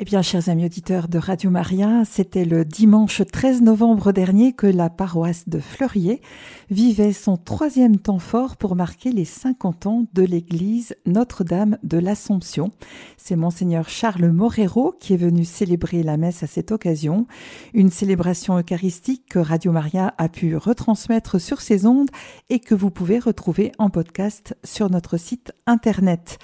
Eh bien, chers amis auditeurs de Radio Maria, c'était le dimanche 13 novembre dernier que la paroisse de Fleurier vivait son troisième temps fort pour marquer les 50 ans de l'église Notre-Dame de l'Assomption. C'est monseigneur Charles Morero qui est venu célébrer la messe à cette occasion, une célébration eucharistique que Radio Maria a pu retransmettre sur ses ondes et que vous pouvez retrouver en podcast sur notre site internet.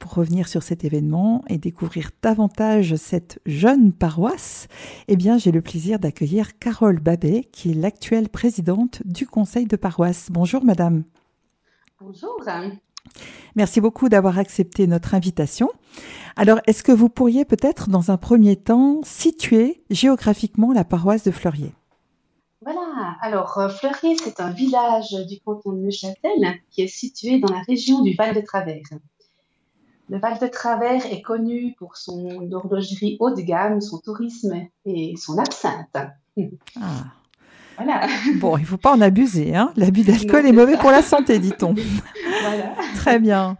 Pour revenir sur cet événement et découvrir davantage cette jeune paroisse, eh bien, j'ai le plaisir d'accueillir Carole Babet, qui est l'actuelle présidente du conseil de paroisse. Bonjour, madame. Bonjour. Merci beaucoup d'avoir accepté notre invitation. Alors, est-ce que vous pourriez peut-être, dans un premier temps, situer géographiquement la paroisse de Fleurier? Voilà. Alors, euh, Fleurier, c'est un village du canton de Neuchâtel qui est situé dans la région du Val de Travers. Le Val de Travers est connu pour son horlogerie haut de gamme, son tourisme et son absinthe. Ah. Voilà. Bon, il ne faut pas en abuser. Hein L'abus d'alcool est mauvais pour la santé, dit-on. voilà. Très bien.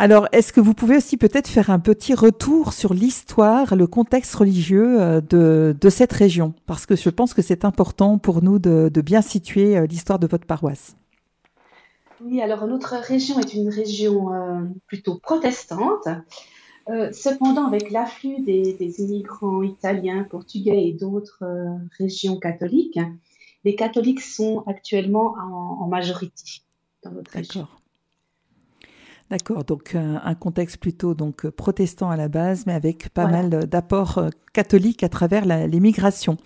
Alors, est-ce que vous pouvez aussi peut-être faire un petit retour sur l'histoire, le contexte religieux euh, de, de, cette région? Parce que je pense que c'est important pour nous de, de bien situer euh, l'histoire de votre paroisse. Oui, alors notre région est une région euh, plutôt protestante. Euh, cependant, avec l'afflux des, immigrants italiens, portugais et d'autres euh, régions catholiques, les catholiques sont actuellement en, majorité dans notre région. D'accord, donc un contexte plutôt donc protestant à la base, mais avec pas mal d'apports catholiques à travers l'immigration.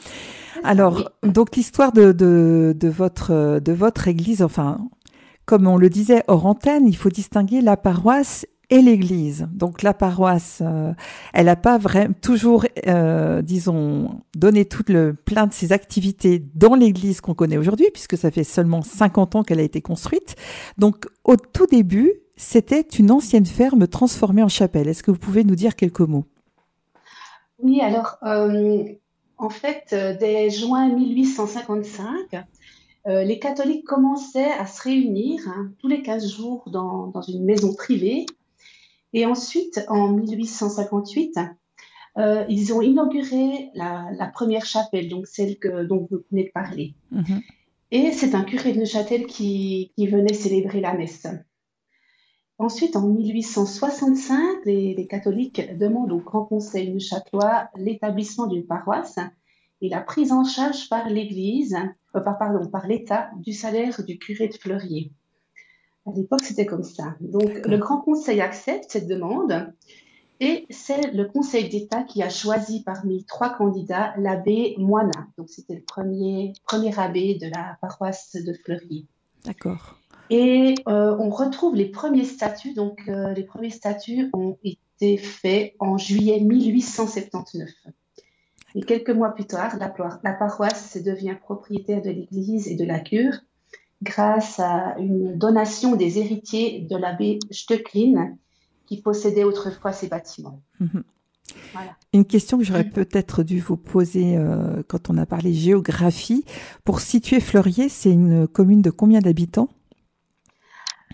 Alors, donc l'histoire de, de, votre, de votre église, enfin, comme on le disait hors antenne, il faut distinguer la paroisse et l'Église. Donc la paroisse, euh, elle n'a pas vraiment toujours, euh, disons, donné tout le plein de ses activités dans l'Église qu'on connaît aujourd'hui, puisque ça fait seulement 50 ans qu'elle a été construite. Donc au tout début, c'était une ancienne ferme transformée en chapelle. Est-ce que vous pouvez nous dire quelques mots? Oui, alors euh, en fait, dès juin 1855, euh, les catholiques commençaient à se réunir hein, tous les 15 jours dans, une maison privée. Et ensuite, en 1858, euh, ils ont inauguré la, première chapelle, donc celle que, dont vous venez de parler. Mhm. Et c'est un curé de Neuchâtel qui, venait célébrer la messe. Ensuite, en 1865, les, les catholiques demandent au Grand Conseil neuchâtelois l'établissement d'une paroisse et la prise en charge par l'Église euh, pardon, par l'État du salaire du curé de Fleurier. À l'époque, c'était comme ça. Donc, le Grand Conseil accepte cette demande et c'est le Conseil d'État qui a choisi parmi trois candidats l'abbé Moina. Donc, c'était le premier, premier abbé de la paroisse de Fleurier. D'accord. Et euh, on retrouve les premiers statuts. Donc, euh, les premiers statuts ont été faits en juillet 1879. Et quelques mois plus tard, la, paroisse devient propriétaire de l'église et de la cure grâce à une donation des héritiers de l'abbé Stöcklin qui possédait autrefois ces bâtiments. Mhm. Une question que j'aurais peut-être dû vous poser euh, quand on a parlé géographie. Pour situer Fleurier, c'est une commune de combien d'habitants?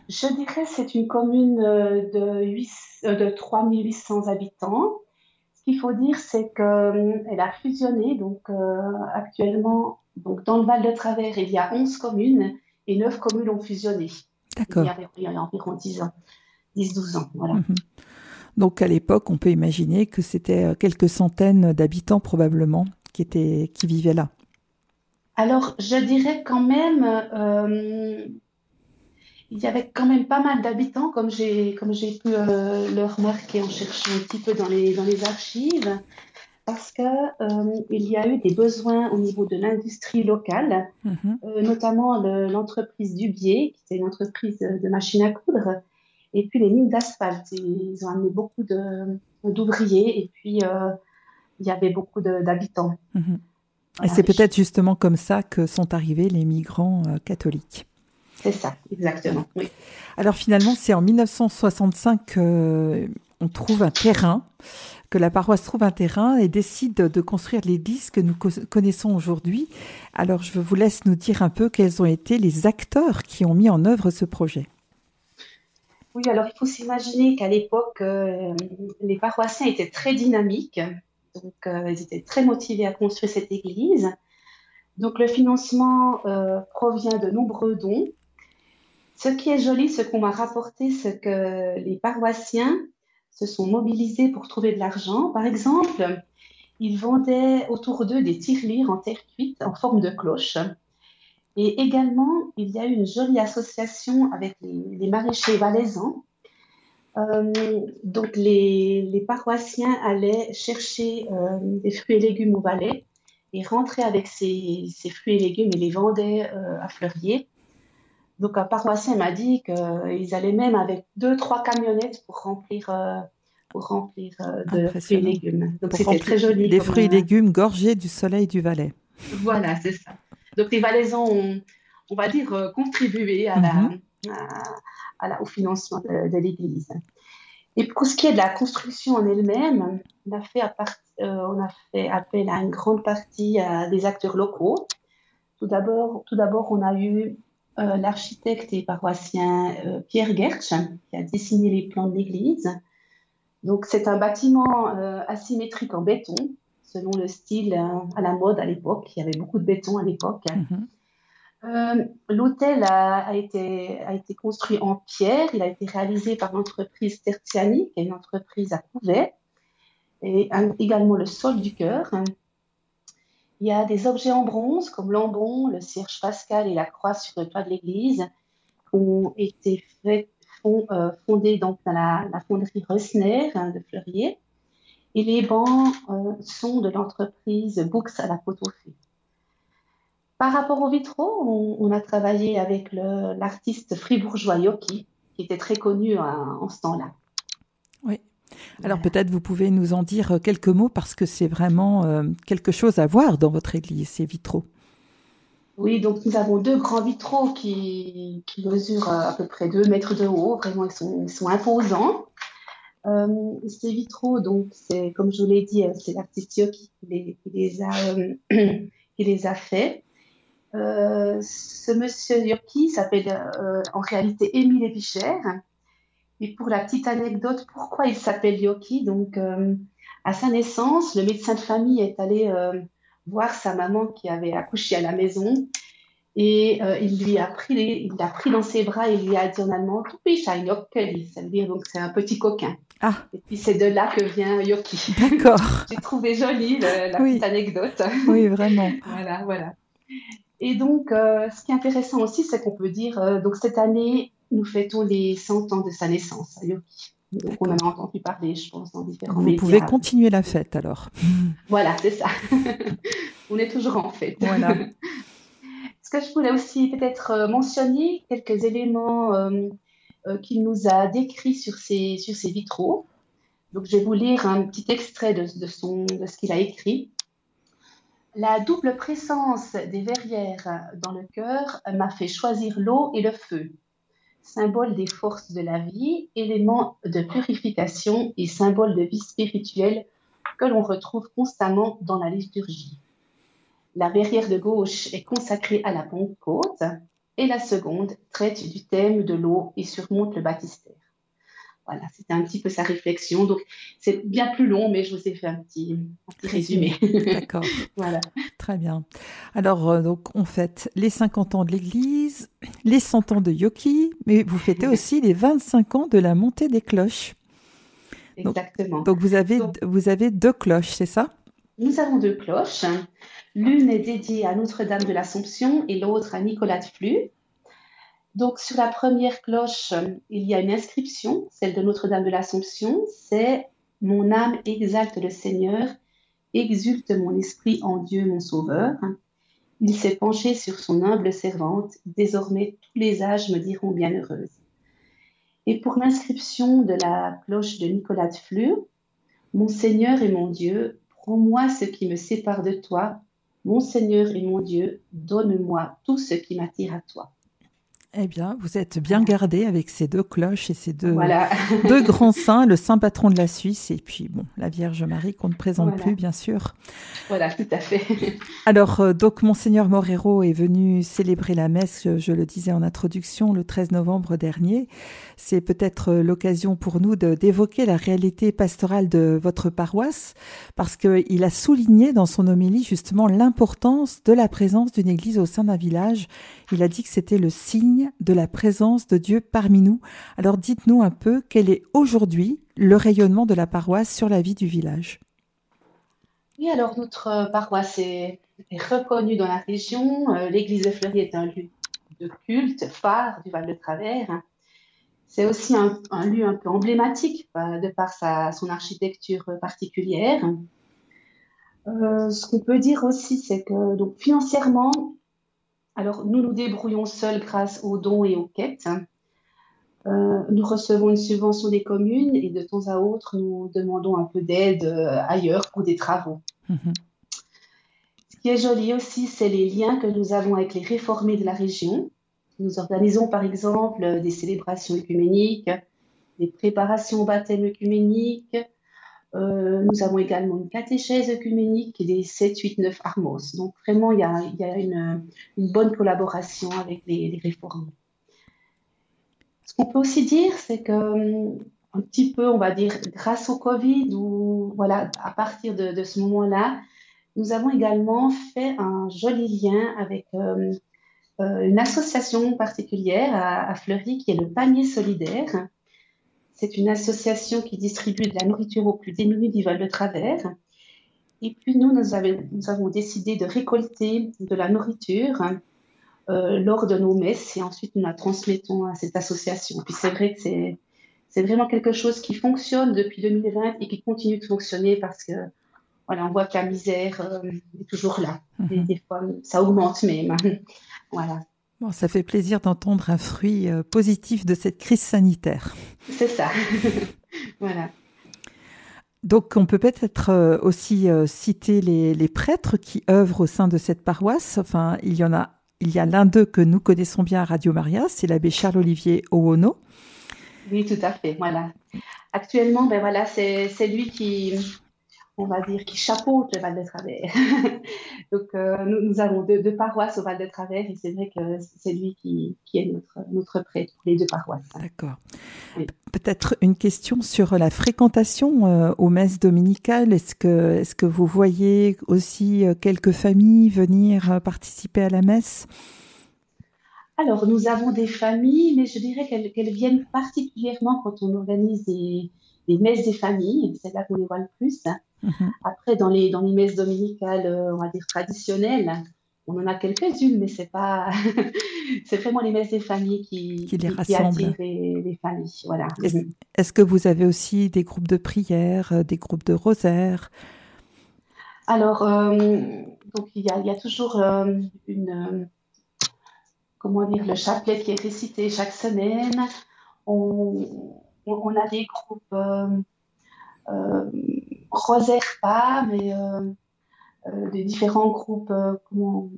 Je dirais c'est une commune euh, de, 8, euh, de 3800 habitants ce qu'il faut dire, c'est qu'elle a fusionné. Donc, euh, actuellement, donc, dans le Val de Travers, il y a 11 communes et 9 communes ont fusionné. D'accord. Il, y a environ 10 ans, 10-12 ans. Voilà. Mhm. Donc, à l'époque, on peut imaginer que c'était euh, quelques centaines d'habitants probablement qui, étaient, qui vivaient là. Alors, je dirais quand même, euh, il y avait quand même pas mal d'habitants, comme j'ai comme j'ai pu euh, le remarquer en cherchant un petit peu dans les dans les archives, parce que euh, il y a eu des besoins au niveau de l'industrie locale, mhm. euh, notamment l'entreprise Dubier, qui était une entreprise de machines à coudre, et puis les mines d'asphalte. Ils ont amené beaucoup d'ouvriers, et puis il y avait beaucoup d'habitants. Mhm. et c'est peut-être justement comme ça que sont arrivés les migrants catholiques. C'est ça, exactement. Oui. Alors finalement, c'est en 1965 qu'on trouve un terrain, que la paroisse trouve un terrain et décide de construire l'église que nous connaissons aujourd'hui. Alors je vous laisse nous dire un peu quels ont été les acteurs qui ont mis en œuvre ce projet. Oui, alors il faut s'imaginer qu'à l'époque, euh, les paroissiens étaient très dynamiques. Donc, ils étaient très motivés à construire cette église. Donc, le financement provient de nombreux dons. Ce qui est joli, ce qu'on m'a rapporté, c'est que les paroissiens se sont mobilisés pour trouver de l'argent. Par exemple, ils vendaient autour d'eux des tirelires en terre cuite en forme de cloche. Et également, il y a eu une jolie association avec les, maraîchers valaisans. Euh, donc, les, paroissiens allaient chercher euh, des fruits et légumes au Valais et rentraient avec ces, fruits et légumes et les vendaient euh, à Fleurier. Donc, un paroissien m'a dit qu'ils allaient même avec deux, trois camionnettes pour remplir, pour remplir de fruits et légumes. Donc, c'était très joli. Les fruits et légumes gorgés du soleil du Valais. Voilà, c'est ça. Donc les Valaisans ont, on va dire, euh, contribué à mhm. au financement de, l'Église. Et pour ce qui est de la construction en elle-même, on, a fait euh, on a fait appel à une grande partie à des acteurs locaux. Tout d'abord on a eu euh, l'architecte et paroissien Pierre Gertsch qui a dessiné les plans de l'église. Donc c'est un bâtiment asymétrique en béton selon le style euh, à la mode à l'époque. Il y avait beaucoup de béton à l'époque. Mhm. Euh, l'hôtel a, été, a été construit en pierre. Il a été réalisé par l'entreprise Tertiani, qui est une entreprise à Couvet, et également le sol du cœur. Il y a des objets en bronze comme l'ambon, le cierge pascal et la croix sur le toit de l'église qui ont été euh, fondés donc dans la, fonderie Rosner hein, de Fleurier. Et les bancs euh, sont de l'entreprise Books à la Potofé. Par rapport aux vitraux, on, a travaillé avec l'artiste fribourgeois Yoki, qui était très connu en ce temps-là. Alors peut-être vous pouvez nous en dire quelques mots parce que c'est vraiment euh, quelque chose à voir dans votre église, ces vitraux. Oui, donc nous avons deux grands vitraux qui, mesurent à peu près 2 mètres de haut. Vraiment, ils sont, ils sont imposants. Euh, ces vitraux, donc, c'est, comme je vous l'ai dit, euh, c'est l'artiste qui les, qui les, a, euh, qui les a faits. Euh, ce monsieur Yoki s'appelle euh, en réalité Émile Epicher. Et pour la petite anecdote, pourquoi il s'appelle Yoki? Donc, à sa naissance, le médecin de famille est allé voir sa maman qui avait accouché à la maison et il lui a pris, il l'a pris dans ses bras et il lui a dit en allemand, ça veut dire donc c'est un petit coquin. Ah. Et puis c'est de là que vient Yoki. D'accord. J'ai trouvé jolie la petite anecdote. Oui, vraiment. voilà, voilà. Et donc, euh, ce qui est intéressant aussi, c'est qu'on peut dire, euh, donc cette année, nous fêtons les 100 ans de sa naissance à Yoki. Donc, on en a entendu parler, je pense, dans différents Vous pouvez continuer la fête alors. Voilà, c'est ça. on est toujours en fête. Voilà. Ce que je voulais aussi peut-être euh, mentionner, quelques éléments euh, qu'il nous a décrit sur ses, sur ses vitraux. Donc, je vais vous lire un petit extrait de, de, son, de ce qu'il a écrit. La double présence des verrières dans le cœur m'a fait choisir l'eau et le feu, symbole des forces de la vie, élément de purification et symbole de vie spirituelle que l'on retrouve constamment dans la liturgie. La verrière de gauche est consacrée à la Pentecôte, et la seconde traite du thème de l'eau et surmonte le baptistère. Voilà, c'était un petit peu sa réflexion. Donc, c'est bien plus long, mais je vous ai fait un petit, résumé. D'accord. voilà. Très bien. Alors, euh, donc, on fête les 50 ans de l'Église, les 100 ans de Yoki, mais vous fêtez aussi les 25 ans de la montée des cloches. Exactement. Donc, vous, avez, vous avez deux cloches, c'est ça? Nous avons deux cloches. L'une est dédiée à Notre-Dame de l'Assomption et l'autre à Nicolas de Flux. Donc, sur la première cloche, il y a une inscription, celle de Notre-Dame de l'Assomption. C'est Mon âme exalte le Seigneur, exulte mon esprit en Dieu mon Sauveur. Il s'est penché sur son humble servante, désormais tous les âges me diront bienheureuse. Et pour l'inscription de la cloche de Nicolas de Flux, Mon Seigneur et mon Dieu, prends-moi ce qui me sépare de toi, mon Seigneur et mon Dieu, donne-moi tout ce qui m'attire à toi. Eh bien, vous êtes bien gardé avec ces deux cloches et ces deux, deux grands saints, le saint patron de la Suisse et puis bon, la Vierge Marie qu'on ne présente plus, bien sûr. Voilà, tout à fait. Alors, euh, donc, Monseigneur Morero est venu célébrer la messe, je, le disais en introduction, le 13 novembre dernier. C'est peut-être euh, l'occasion pour nous d'évoquer la réalité pastorale de votre paroisse, parce qu'il a souligné dans son homélie justement l'importance de la présence d'une église au sein d'un village. Il a dit que c'était le signe de la présence de Dieu parmi nous. Alors dites-nous un peu quel est aujourd'hui le rayonnement de la paroisse sur la vie du village? Oui, alors notre paroisse est, reconnue dans la région. Euh, l'église de Fleury est un lieu de culte phare du Val de Travers. C'est aussi un, lieu un peu emblématique euh, de par sa, son architecture particulière. Euh, ce qu'on peut dire aussi, c'est que donc, financièrement, alors, nous nous débrouillons seuls grâce aux dons et aux quêtes. Euh, nous recevons une subvention des communes et de temps à autre, nous demandons un peu d'aide euh, ailleurs pour des travaux. Mhm. Ce qui est joli aussi, c'est les liens que nous avons avec les réformés de la région. Nous organisons par exemple des célébrations œcuméniques, des préparations au baptême œcuménique, euh, nous avons également une catéchèse œcuménique et des 7, 8, 9 armos. Donc vraiment, il y a, une, bonne collaboration avec les, réformes. Ce qu'on peut aussi dire, c'est que un petit peu, on va dire, grâce au Covid, ou voilà, à partir de, ce moment-là, nous avons également fait un joli lien avec euh, euh, une association particulière à, à Fleury qui est le Panier Solidaire c'est une association qui distribue de la nourriture aux plus démunis du Val de Travers. Et puis nous, nous, avons décidé de récolter de la nourriture euh, lors de nos messes et ensuite nous la transmettons à cette association. Puis c'est vrai que c'est, vraiment quelque chose qui fonctionne depuis 2020 et qui continue de fonctionner parce que voilà, on voit que la misère euh, est toujours là. Mhm. des fois, ça augmente même. voilà ça fait plaisir d'entendre un fruit euh, positif de cette crise sanitaire. C'est ça. voilà. Donc, on peut peut-être euh, aussi euh, citer les, prêtres qui œuvrent au sein de cette paroisse. Enfin, il y en a, il y a l'un d'eux que nous connaissons bien à Radio Maria, c'est l'abbé Charles-Olivier Owono. Oui, tout à fait. Voilà. Actuellement, ben voilà, c'est lui qui, on va dire, qui chapeaute le Val de Travers. Donc, euh, nous, avons deux, paroisses au Val de Travers et c'est vrai que c'est lui qui, est notre, notre prêtre les deux paroisses. D'accord. Peut-être une question sur la fréquentation euh, aux messes dominicales. Est-ce que, est que vous voyez aussi euh, quelques familles venir participer à la messe? Alors, nous avons des familles, mais je dirais qu'elles viennent particulièrement quand on organise des, des messes des familles. C'est là qu'on les voit le plus. Mhm. Après, dans les, dans les messes dominicales, euh, on va dire traditionnelles, on en a quelques-unes, mais c'est pas, c'est vraiment les messes des familles qui, qui les rassemblent. les, familles. Voilà. Est-ce, que vous avez aussi des groupes de prière, euh, des groupes de rosaire Alors, euh, donc il y a, il y a toujours une, comment dire, le chapelet qui est récité chaque semaine. On, on, a des groupes Rosaire pas, mais euh, euh, des différents groupes, euh, comment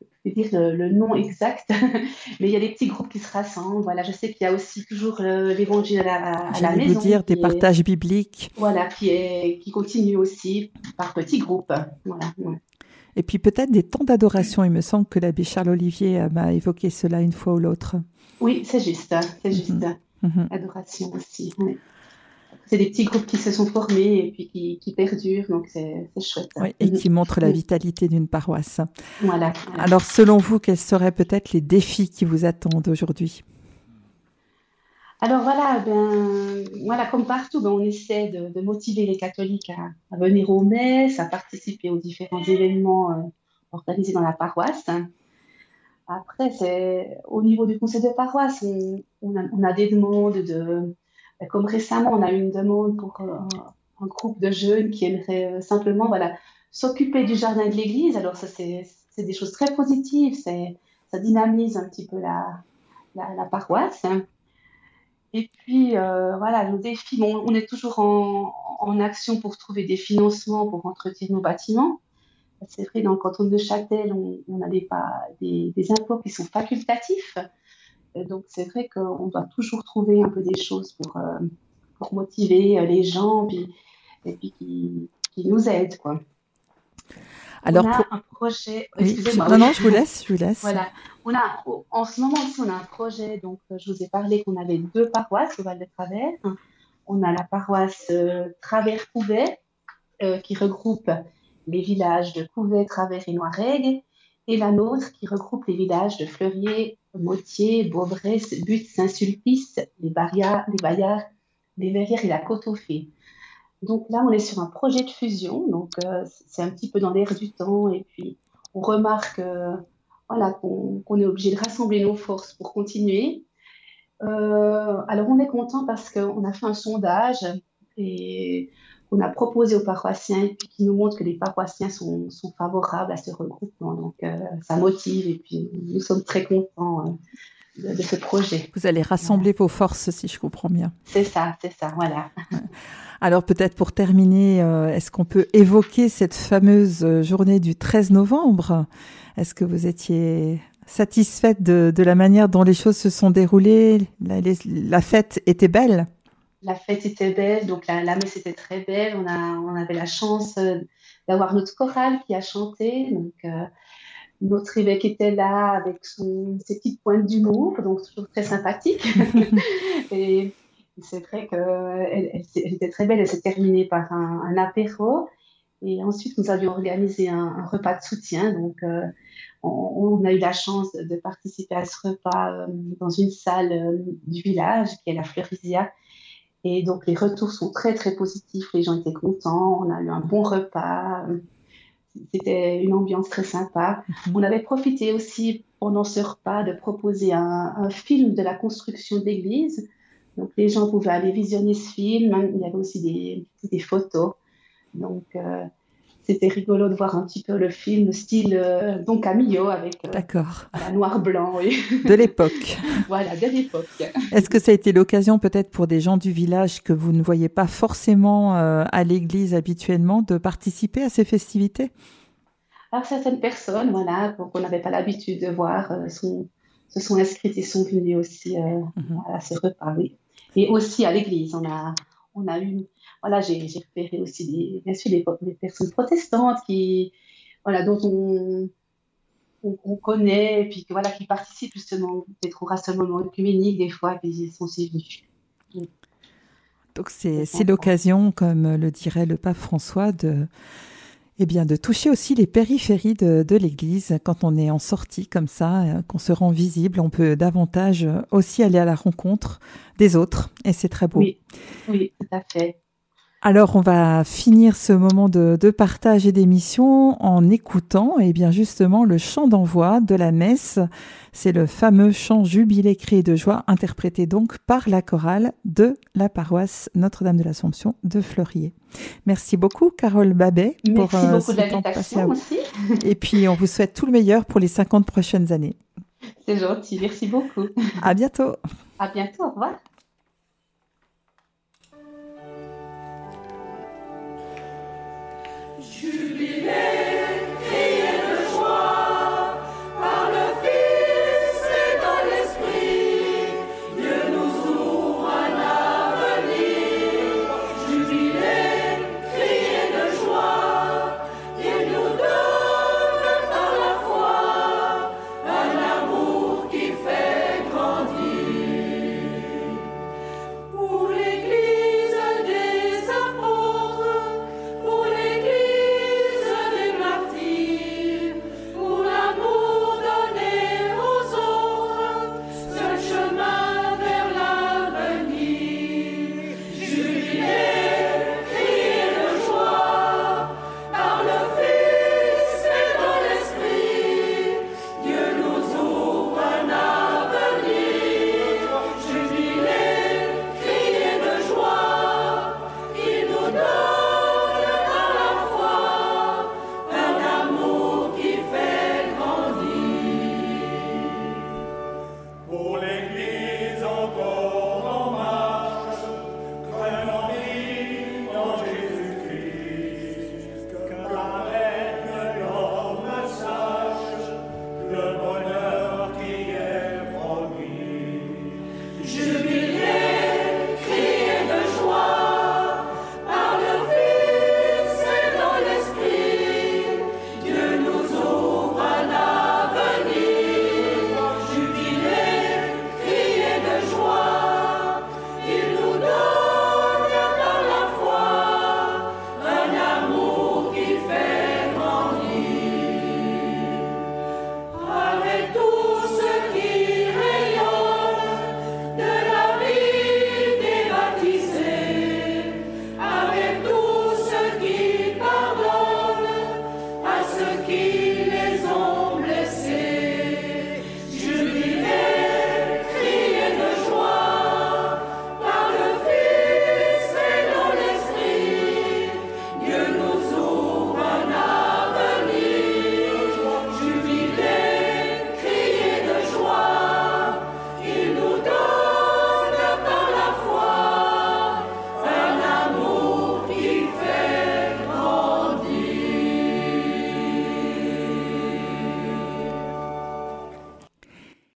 je vais dire le, nom exact, mais il y a des petits groupes qui se rassemblent. Voilà, je sais qu'il y a aussi toujours l'évangile à, à la maison. vous dire des partages bibliques. Voilà, qui, est, qui continue aussi par petits groupes. Voilà. Et puis peut-être des temps d'adoration. Il me semble que l'abbé Charles Olivier m'a évoqué cela une fois ou l'autre. Oui, c'est juste, c'est mhm. juste. Mhm. Adoration aussi c'est des petits groupes qui se sont formés et puis qui, perdurent, donc c'est chouette. Oui, et qui montrent la vitalité d'une paroisse. Voilà, Alors, selon vous, quels seraient peut-être les défis qui vous attendent aujourd'hui? Alors voilà, ben, voilà, comme partout, ben, on essaie de, motiver les catholiques à, venir aux messes, à participer aux différents événements euh, organisés dans la paroisse. Après, c'est au niveau du conseil de paroisse, on, a, on a, des demandes de, comme récemment, on a eu une demande pour euh, un, groupe de jeunes qui aimeraient euh, simplement voilà, s'occuper du jardin de l'église. Alors, ça, c'est des choses très positives. Ça dynamise un petit peu la, paroisse. Et puis, euh, voilà, nos défis, on est toujours en, action pour trouver des financements pour entretenir nos bâtiments. c'est vrai, dans le canton de Châtel, on, a des, des, des, impôts qui sont facultatifs. Donc, c'est vrai qu'on doit toujours trouver un peu des choses pour, pour motiver les gens et puis qui, qui nous aident. Quoi. Alors, on a un projet. Excusez-moi. Non, non, je vous laisse, je vous laisse. Voilà. On a, en ce moment aussi, on a un projet. Donc, je vous ai parlé qu'on avait deux paroisses au Val de Travers. On a la paroisse euh, Travers-Couvet, euh, qui regroupe les villages de Couvet, Travers et Noiregue, et la nôtre qui regroupe les villages de Fleurier, Motier, Beaubresse, But, Saint-Sulpice, les Barrières, les Bayards, les Verrières et la Côte-aux-Fées. Donc là, on est sur un projet de fusion, donc euh, c'est un petit peu dans l'air du temps, et puis on remarque voilà, qu'on est obligé de rassembler nos forces pour continuer. Euh, alors on est content parce qu'on a fait un sondage et on a proposé aux paroissiens et puis qui nous montre que les paroissiens sont, sont favorables à ce regroupement. Donc euh, ça motive et puis nous sommes très contents euh, de, ce projet. Vous allez rassembler vos forces si je comprends bien. C'est ça, c'est ça, voilà. Alors peut-être pour terminer, est-ce qu'on peut évoquer cette fameuse journée du 13 novembre? Est-ce que vous étiez satisfaite de, la manière dont les choses se sont déroulées? La, fête était belle La fête était belle, donc la, messe était très belle. On, a, on avait la chance euh, d'avoir notre chorale qui a chanté. Donc, euh, notre évêque était là avec son, ses petites pointes d'humour, donc toujours très sympathique. et c'est vrai qu'elle elle, était très belle. Elle s'est terminée par un, apéro. Et ensuite, nous avions organisé un, repas de soutien. Donc, euh, on, a eu la chance de participer à ce repas euh, dans une salle euh, du village qui est la Fleurisia. Et donc les retours sont très très positifs, les gens étaient contents, on a eu un bon repas, c'était une ambiance très sympa. Mhm. On avait profité aussi pendant ce repas de proposer un, film de la construction de l'église. Donc les gens pouvaient aller visionner ce film, il y avait aussi des, photos. Donc euh, c'était rigolo de voir un petit peu le film style euh, Don Camillo avec euh, D'accord. la noir-blanc. De l'époque. voilà, de l'époque. Est-ce que ça a été l'occasion peut-être pour des gens du village que vous ne voyez pas forcément euh, à l'église habituellement de participer à ces festivités? Alors certaines personnes, voilà, qu'on n'avait pas l'habitude de voir, sont, se sont inscrites et sont venues aussi mhm. à ce repas. Oui. Et aussi à l'église, on a, on a eu voilà, j'ai repéré aussi des, bien sûr des, personnes protestantes qui, voilà, dont on, on, connaît, et puis voilà, qui participent justement peut-être au rassemblement œcuménique des fois, puis ils sont aussi venus. Donc c'est l'occasion, comme le dirait le pape François, de, eh bien, de toucher aussi les périphéries de, de l'Église. Quand on est en sortie comme ça, qu'on se rend visible, on peut davantage aussi aller à la rencontre des autres, et c'est très beau. Oui, oui, tout à fait. Alors, on va finir ce moment de, partage et d'émission en écoutant, eh bien, justement, le chant d'envoi de la messe. C'est le fameux chant jubilé cri de joie, interprété donc par la chorale de la paroisse Notre-Dame de l'Assomption de Fleurier. Merci beaucoup, Carole Babet, pour euh, beaucoup de aussi. et puis, on vous souhaite tout le meilleur pour les 50 prochaines années. C'est gentil, merci beaucoup. À bientôt. À bientôt, au revoir. Jubilé